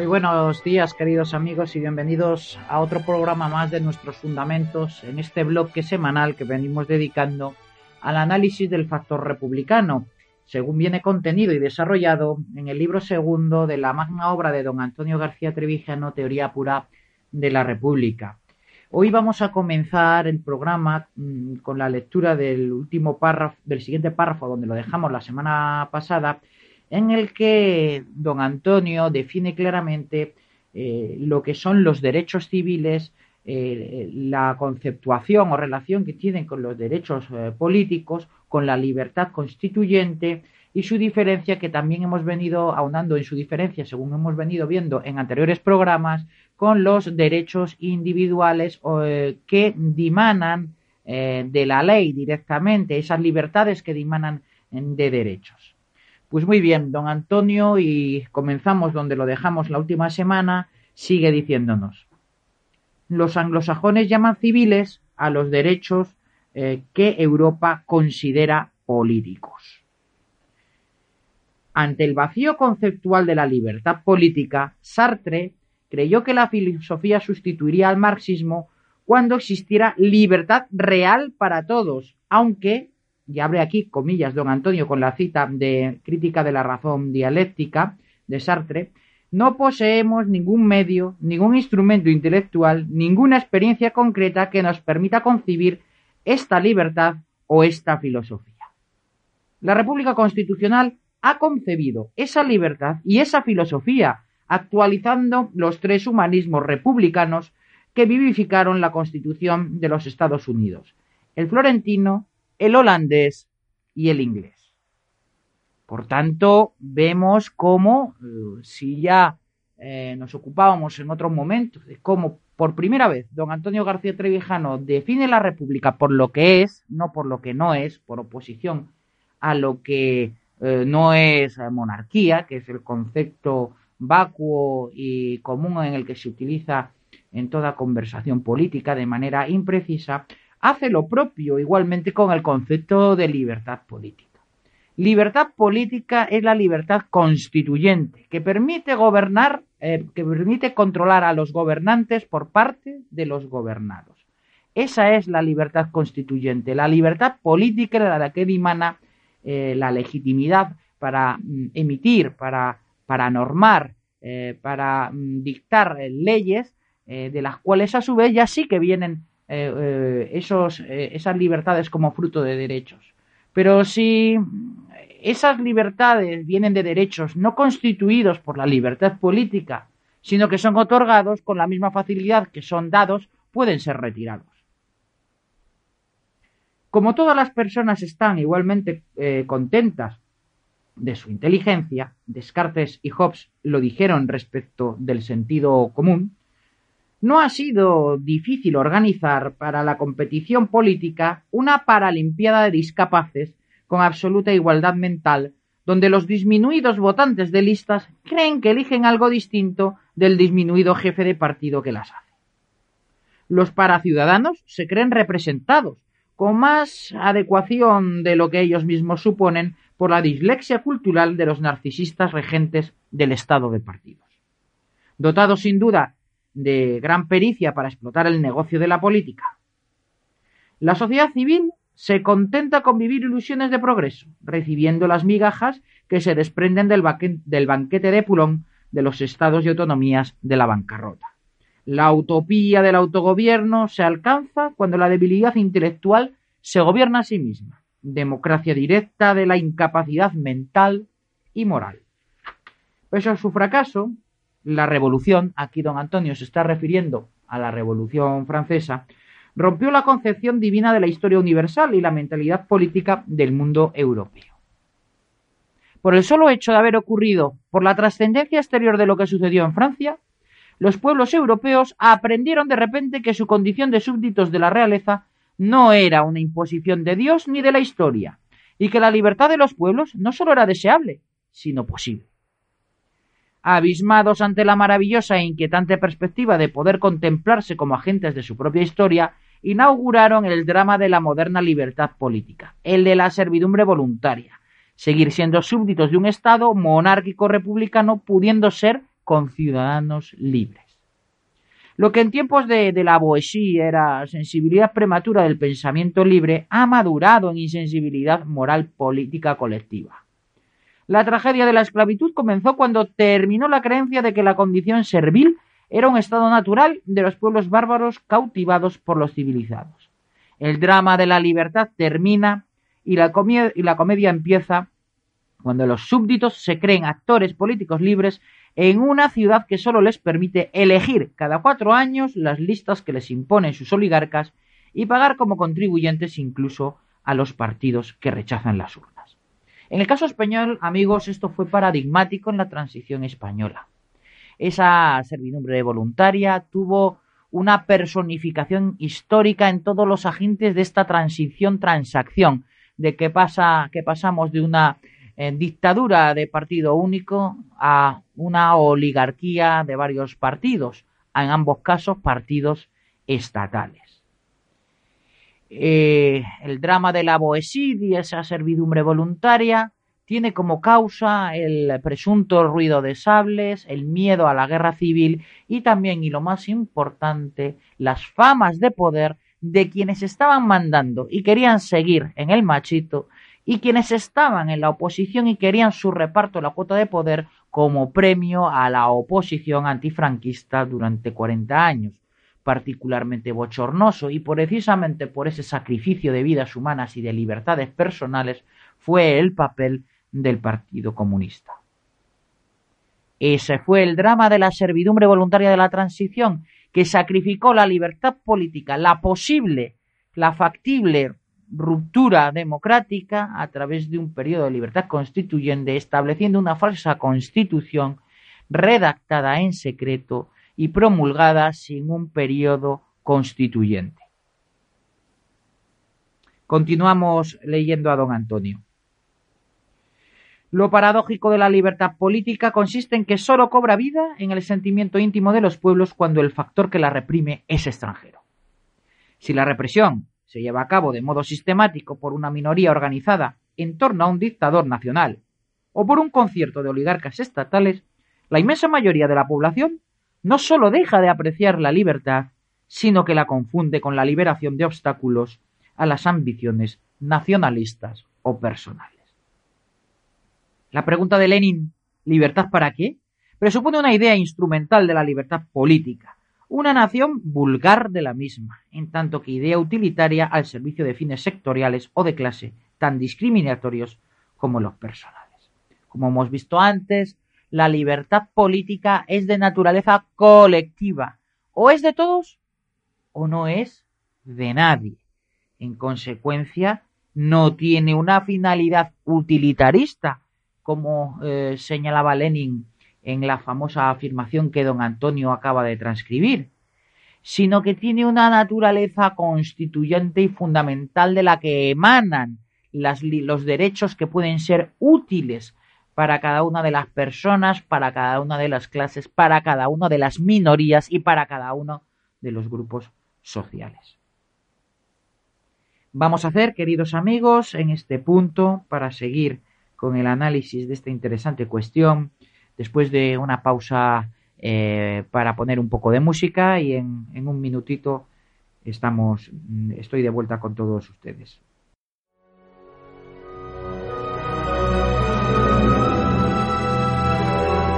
Muy buenos días, queridos amigos, y bienvenidos a otro programa más de nuestros fundamentos en este bloque semanal que venimos dedicando al análisis del factor republicano, según viene contenido y desarrollado en el libro segundo de la magna obra de don Antonio García Trevijano, Teoría Pura de la República. Hoy vamos a comenzar el programa mmm, con la lectura del último párrafo, del siguiente párrafo donde lo dejamos la semana pasada, en el que don Antonio define claramente eh, lo que son los derechos civiles, eh, la conceptuación o relación que tienen con los derechos eh, políticos, con la libertad constituyente y su diferencia que también hemos venido aunando en su diferencia, según hemos venido viendo en anteriores programas, con los derechos individuales que dimanan de la ley directamente, esas libertades que dimanan de derechos. Pues muy bien, don Antonio, y comenzamos donde lo dejamos la última semana, sigue diciéndonos. Los anglosajones llaman civiles a los derechos eh, que Europa considera políticos. Ante el vacío conceptual de la libertad política, Sartre creyó que la filosofía sustituiría al marxismo cuando existiera libertad real para todos, aunque y abre aquí comillas don Antonio con la cita de crítica de la razón dialéctica de Sartre, no poseemos ningún medio, ningún instrumento intelectual, ninguna experiencia concreta que nos permita concebir esta libertad o esta filosofía. La República Constitucional ha concebido esa libertad y esa filosofía, actualizando los tres humanismos republicanos que vivificaron la Constitución de los Estados Unidos, el florentino, el holandés y el inglés. Por tanto, vemos cómo, eh, si ya eh, nos ocupábamos en otros momentos de cómo por primera vez don Antonio García Trevijano define la República por lo que es, no por lo que no es, por oposición a lo que eh, no es monarquía, que es el concepto vacuo y común en el que se utiliza en toda conversación política de manera imprecisa, hace lo propio igualmente con el concepto de libertad política. Libertad política es la libertad constituyente que permite gobernar, eh, que permite controlar a los gobernantes por parte de los gobernados. Esa es la libertad constituyente. La libertad política es la de que dimana eh, la legitimidad para mm, emitir, para, para normar, eh, para mm, dictar leyes, de las cuales a su vez ya sí que vienen eh, eh, esos, eh, esas libertades como fruto de derechos. Pero si esas libertades vienen de derechos no constituidos por la libertad política, sino que son otorgados con la misma facilidad que son dados, pueden ser retirados. Como todas las personas están igualmente contentas de su inteligencia, Descartes y Hobbes lo dijeron respecto del sentido común, no ha sido difícil organizar para la competición política una paralimpiada de discapaces con absoluta igualdad mental, donde los disminuidos votantes de listas creen que eligen algo distinto del disminuido jefe de partido que las hace. Los paraciudadanos se creen representados, con más adecuación de lo que ellos mismos suponen por la dislexia cultural de los narcisistas regentes del estado de partidos. Dotados sin duda de gran pericia para explotar el negocio de la política. La sociedad civil se contenta con vivir ilusiones de progreso, recibiendo las migajas que se desprenden del, banquete de Pulón de los estados y autonomías de la bancarrota. La utopía del autogobierno se alcanza cuando la debilidad intelectual se gobierna a sí misma. Democracia directa de la incapacidad mental y moral. Pese a su fracaso, la revolución, aquí don Antonio se está refiriendo a la revolución francesa, rompió la concepción divina de la historia universal y la mentalidad política del mundo europeo. Por el solo hecho de haber ocurrido por la trascendencia exterior de lo que sucedió en Francia, los pueblos europeos aprendieron de repente que su condición de súbditos de la realeza no era una imposición de Dios ni de la historia, y que la libertad de los pueblos no solo era deseable, sino posible. Abismados ante la maravillosa e inquietante perspectiva de poder contemplarse como agentes de su propia historia, inauguraron el drama de la moderna libertad política, el de la servidumbre voluntaria, seguir siendo súbditos de un Estado monárquico republicano pudiendo ser conciudadanos libres. Lo que en tiempos de, la Boesía era sensibilidad prematura del pensamiento libre ha madurado en insensibilidad moral política colectiva. La tragedia de la esclavitud comenzó cuando terminó la creencia de que la condición servil era un estado natural de los pueblos bárbaros cautivados por los civilizados. El drama de la libertad termina y la, comedia empieza cuando los súbditos se creen actores políticos libres en una ciudad que solo les permite elegir cada cuatro años las listas que les imponen sus oligarcas y pagar como contribuyentes incluso a los partidos que rechazan las urnas. En el caso español, amigos, esto fue paradigmático en la transición española. Esa servidumbre voluntaria tuvo una personificación histórica en todos los agentes de esta transición transacción, de que pasa que pasamos de una eh, dictadura de partido único a una oligarquía de varios partidos, en ambos casos partidos estatales. Eh, el drama de la y esa servidumbre voluntaria, tiene como causa el presunto ruido de sables, el miedo a la guerra civil y también, y lo más importante, las famas de poder de quienes estaban mandando y querían seguir en el machito y quienes estaban en la oposición y querían su reparto de la cuota de poder como premio a la oposición antifranquista durante 40 años particularmente bochornoso y precisamente por ese sacrificio de vidas humanas y de libertades personales fue el papel del Partido Comunista. Ese fue el drama de la servidumbre voluntaria de la transición, que sacrificó la libertad política, la posible, la factible ruptura democrática a través de un periodo de libertad constituyente, estableciendo una falsa constitución redactada en secreto y promulgada sin un periodo constituyente. Continuamos leyendo a don Antonio. Lo paradójico de la libertad política consiste en que sólo cobra vida en el sentimiento íntimo de los pueblos cuando el factor que la reprime es extranjero. Si la represión se lleva a cabo de modo sistemático por una minoría organizada en torno a un dictador nacional o por un concierto de oligarcas estatales, la inmensa mayoría de la población no sólo deja de apreciar la libertad, sino que la confunde con la liberación de obstáculos a las ambiciones nacionalistas o personales. La pregunta de Lenin, ¿libertad para qué? presupone una idea instrumental de la libertad política, una nación vulgar de la misma, en tanto que idea utilitaria al servicio de fines sectoriales o de clase tan discriminatorios como los personales. Como hemos visto antes, la libertad política es de naturaleza colectiva. O es de todos o no es de nadie. En consecuencia, no tiene una finalidad utilitarista, como eh, señalaba Lenin en la famosa afirmación que don Antonio acaba de transcribir, sino que tiene una naturaleza constituyente y fundamental de la que emanan los derechos que pueden ser útiles para cada una de las personas, para cada una de las clases, para cada una de las minorías y para cada uno de los grupos sociales. Vamos a hacer, queridos amigos, en este punto, para seguir con el análisis de esta interesante cuestión, después de una pausa eh, para poner un poco de música y en, en un minutito estamos, estoy de vuelta con todos ustedes.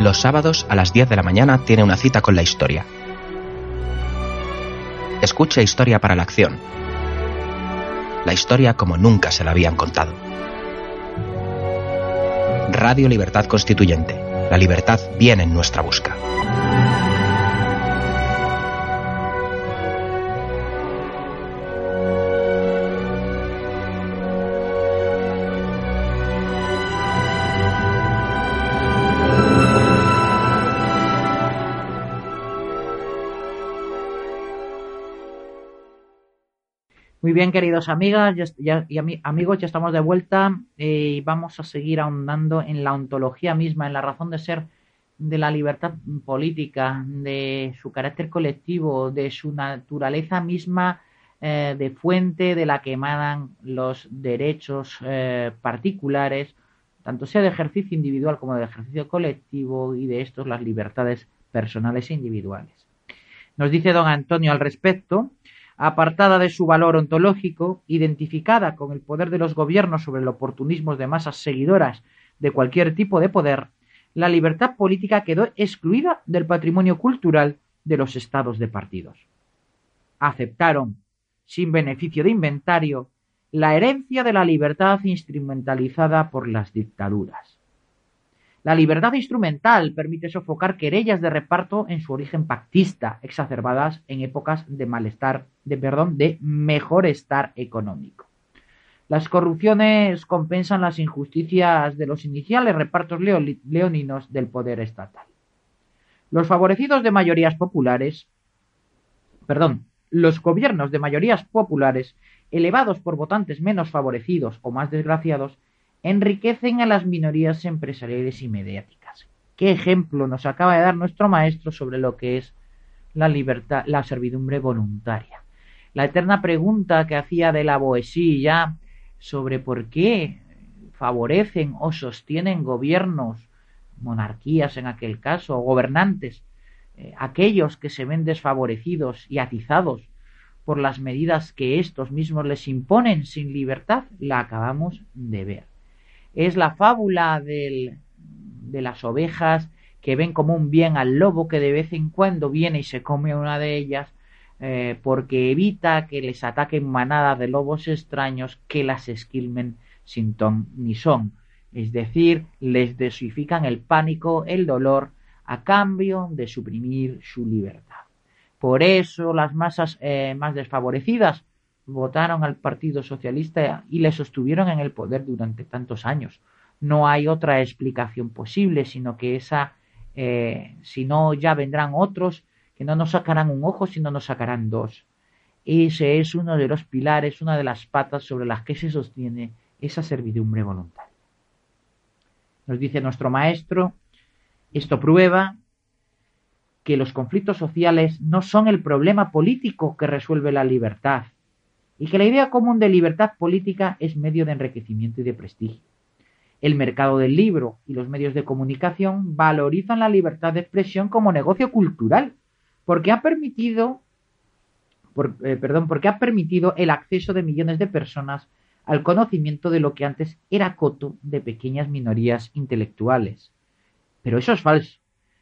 Los sábados a las 10 de la mañana tiene una cita con la historia. Escucha Historia para la Acción. La historia como nunca se la habían contado. Radio Libertad Constituyente La libertad viene en nuestra busca. Muy bien, queridos amigas y amigos, ya estamos de vuelta eh, y vamos a seguir ahondando en la ontología misma, en la razón de ser de la libertad política, de su carácter colectivo, de su naturaleza misma eh, de fuente de la que emanan los derechos eh, particulares, tanto sea de ejercicio individual como de ejercicio colectivo y de estos las libertades personales e individuales. Nos dice don Antonio al respecto apartada de su valor ontológico, identificada con el poder de los gobiernos sobre el oportunismo de masas seguidoras de cualquier tipo de poder, la libertad política quedó excluida del patrimonio cultural de los estados de partidos. Aceptaron, sin beneficio de inventario, la herencia de la libertad instrumentalizada por las dictaduras. La libertad instrumental permite sofocar querellas de reparto en su origen pactista, exacerbadas en épocas de malestar, de perdón, de mejor estar económico. Las corrupciones compensan las injusticias de los iniciales repartos leoninos del poder estatal. Los favorecidos de mayorías populares, perdón, los gobiernos de mayorías populares, elevados por votantes menos favorecidos o más desgraciados, enriquecen a las minorías empresariales y mediáticas. ¿Qué ejemplo nos acaba de dar nuestro maestro sobre lo que es la libertad, la servidumbre voluntaria? La eterna pregunta que hacía de la Boesía sobre por qué favorecen o sostienen gobiernos, monarquías en aquel caso, o gobernantes, eh, aquellos que se ven desfavorecidos y atizados por las medidas que estos mismos les imponen sin libertad, la acabamos de ver es la fábula de las ovejas que ven como un bien al lobo que de vez en cuando viene y se come una de ellas eh, porque evita que les ataquen manadas de lobos extraños que las esquilmen sin ton ni son. Es decir, les desifican el pánico, el dolor, a cambio de suprimir su libertad. Por eso las masas eh, más desfavorecidas votaron al Partido Socialista y le sostuvieron en el poder durante tantos años. No hay otra explicación posible, sino que esa, eh, si no, ya vendrán otros que no nos sacarán un ojo, sino nos sacarán dos. Ese es uno de los pilares, una de las patas sobre las que se sostiene esa servidumbre voluntaria. Nos dice nuestro maestro, esto prueba que los conflictos sociales no son el problema político que resuelve la libertad, y que la idea común de libertad política es medio de enriquecimiento y de prestigio. El mercado del libro y los medios de comunicación valorizan la libertad de expresión como negocio cultural, porque ha permitido, eh, perdón, porque ha permitido el acceso de millones de personas al conocimiento de lo que antes era coto de pequeñas minorías intelectuales. Pero eso es falso.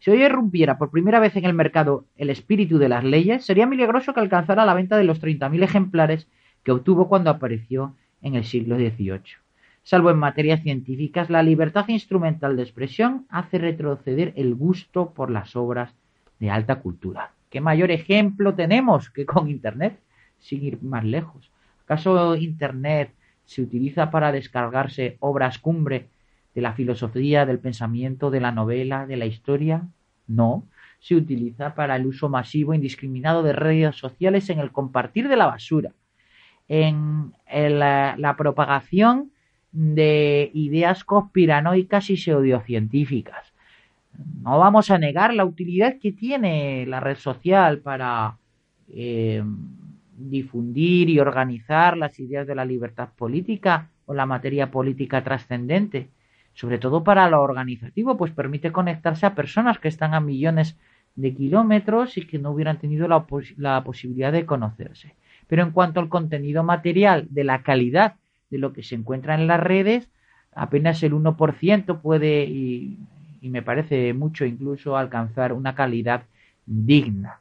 Si hoy irrumpiera por primera vez en el mercado el espíritu de las leyes, sería milagroso que alcanzara la venta de los 30.000 ejemplares que obtuvo cuando apareció en el siglo XVIII. Salvo en materias científicas, la libertad instrumental de expresión hace retroceder el gusto por las obras de alta cultura. ¿Qué mayor ejemplo tenemos que con Internet? Sin ir más lejos. ¿Acaso Internet se utiliza para descargarse obras cumbre de la filosofía, del pensamiento, de la novela, de la historia? No, se utiliza para el uso masivo e indiscriminado de redes sociales en el compartir de la basura, en la, propagación de ideas conspiranoicas y pseudocientíficas. No vamos a negar la utilidad que tiene la red social para eh, difundir y organizar las ideas de la libertad política o la materia política trascendente, sobre todo para lo organizativo, pues permite conectarse a personas que están a millones de kilómetros y que no hubieran tenido la posibilidad de conocerse. Pero en cuanto al contenido material de la calidad de lo que se encuentra en las redes, apenas el 1% puede, y, me parece mucho incluso, alcanzar una calidad digna.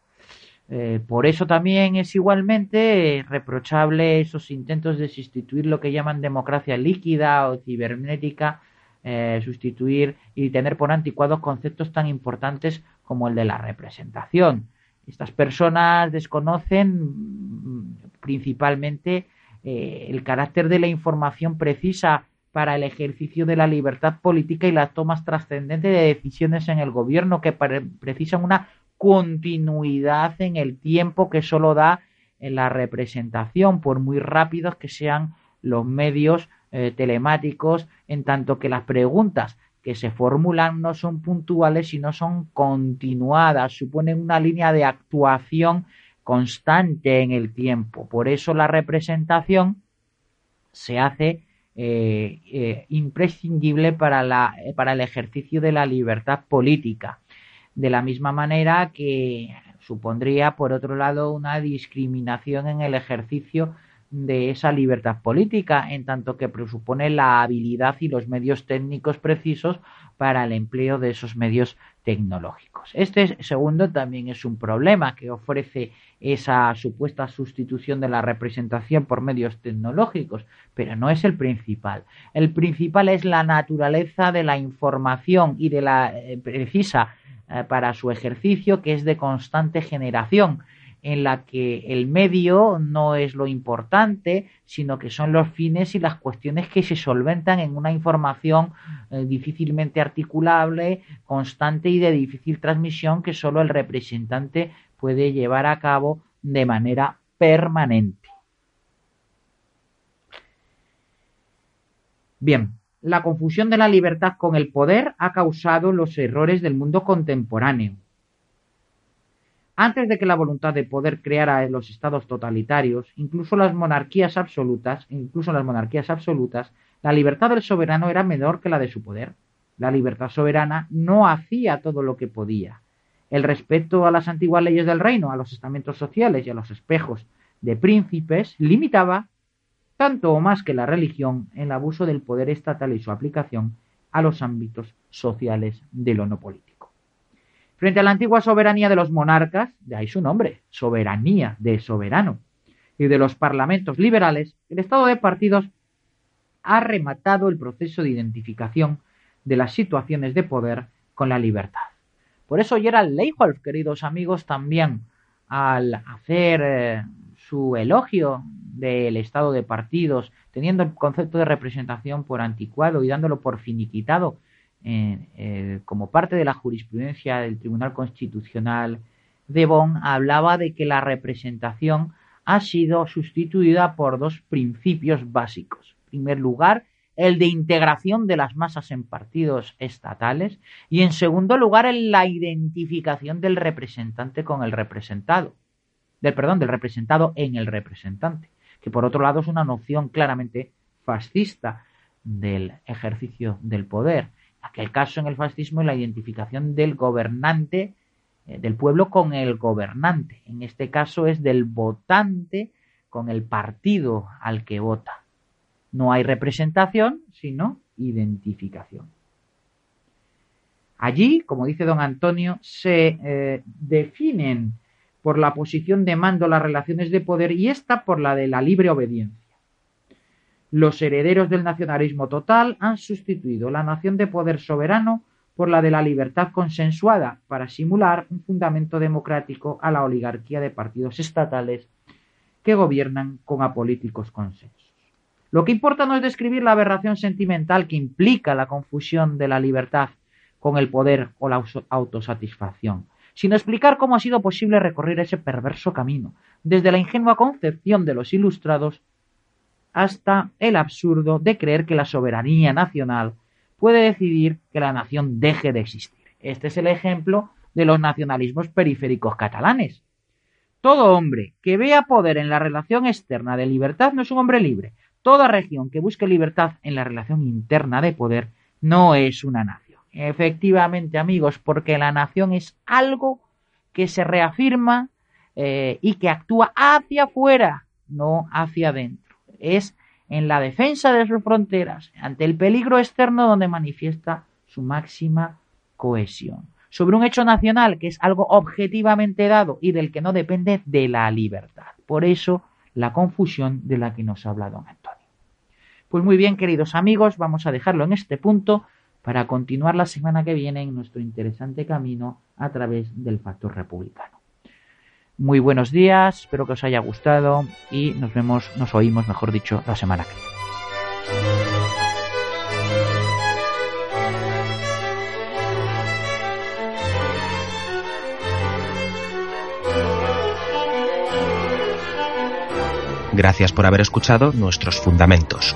Eh, por eso también es igualmente reprochable esos intentos de sustituir lo que llaman democracia líquida o cibernética eh, sustituir y tener por anticuados conceptos tan importantes como el de la representación. Estas personas desconocen mm, principalmente eh, el carácter de la información precisa para el ejercicio de la libertad política y las tomas trascendentes de decisiones en el gobierno que precisan una continuidad en el tiempo que solo da en la representación, por muy rápidos que sean los medios eh, telemáticos, en tanto que las preguntas que se formulan no son puntuales, sino son continuadas, suponen una línea de actuación constante en el tiempo. Por eso la representación se hace eh, eh, imprescindible para, la, para el ejercicio de la libertad política. De la misma manera que supondría, por otro lado, una discriminación en el ejercicio de esa libertad política, en tanto que presupone la habilidad y los medios técnicos precisos para el empleo de esos medios tecnológicos. Este segundo también es un problema que ofrece esa supuesta sustitución de la representación por medios tecnológicos, pero no es el principal. El principal es la naturaleza de la información y de la eh, precisa eh, para su ejercicio que es de constante generación en la que el medio no es lo importante, sino que son los fines y las cuestiones que se solventan en una información eh, difícilmente articulable, constante y de difícil transmisión que solo el representante puede llevar a cabo de manera permanente. Bien, la confusión de la libertad con el poder ha causado los errores del mundo contemporáneo antes de que la voluntad de poder creara los estados totalitarios, incluso las monarquías absolutas, incluso las monarquías absolutas, la libertad del soberano era menor que la de su poder. La libertad soberana no hacía todo lo que podía. El respeto a las antiguas leyes del reino, a los estamentos sociales y a los espejos de príncipes limitaba, tanto o más que la religión, el abuso del poder estatal y su aplicación a los ámbitos sociales del ono político. Frente a la antigua soberanía de los monarcas, de ahí su nombre, soberanía de soberano, y de los parlamentos liberales, el estado de partidos ha rematado el proceso de identificación de las situaciones de poder con la libertad. Por eso Gerald Leichholf, queridos amigos, también al hacer eh, su elogio del estado de partidos, teniendo el concepto de representación por anticuado y dándolo por finiquitado, eh, como parte de la jurisprudencia del Tribunal Constitucional de Bonn, hablaba de que la representación ha sido sustituida por dos principios básicos. En primer lugar, el de integración de las masas en partidos estatales y en segundo lugar, la identificación del representante con el representado. Del perdón, del representado en el representante, que por otro lado es una noción claramente fascista del ejercicio del poder aquel caso en el fascismo es la identificación del gobernante, eh, del pueblo con el gobernante. En este caso es del votante con el partido al que vota. No hay representación, sino identificación. Allí, como dice don Antonio, se eh, definen por la posición de mando las relaciones de poder y esta por la de la libre obediencia. Los herederos del nacionalismo total han sustituido la nación de poder soberano por la de la libertad consensuada para simular un fundamento democrático a la oligarquía de partidos estatales que gobiernan con apolíticos consensos. Lo que importa no es describir la aberración sentimental que implica la confusión de la libertad con el poder o la autosatisfacción, sino explicar cómo ha sido posible recorrer ese perverso camino, desde la ingenua concepción de los ilustrados hasta el absurdo de creer que la soberanía nacional puede decidir que la nación deje de existir. Este es el ejemplo de los nacionalismos periféricos catalanes. Todo hombre que vea poder en la relación externa de libertad no es un hombre libre. Toda región que busque libertad en la relación interna de poder no es una nación. Efectivamente, amigos, porque la nación es algo que se reafirma eh, y que actúa hacia afuera, no hacia adentro es en la defensa de sus fronteras ante el peligro externo donde manifiesta su máxima cohesión. Sobre un hecho nacional que es algo objetivamente dado y del que no depende de la libertad. Por eso la confusión de la que nos habla don Antonio. Pues muy bien, queridos amigos, vamos a dejarlo en este punto para continuar la semana que viene en nuestro interesante camino a través del factor republicano. Muy buenos días, espero que os haya gustado y nos vemos, nos oímos, mejor dicho, la semana que viene. Gracias por haber escuchado nuestros fundamentos.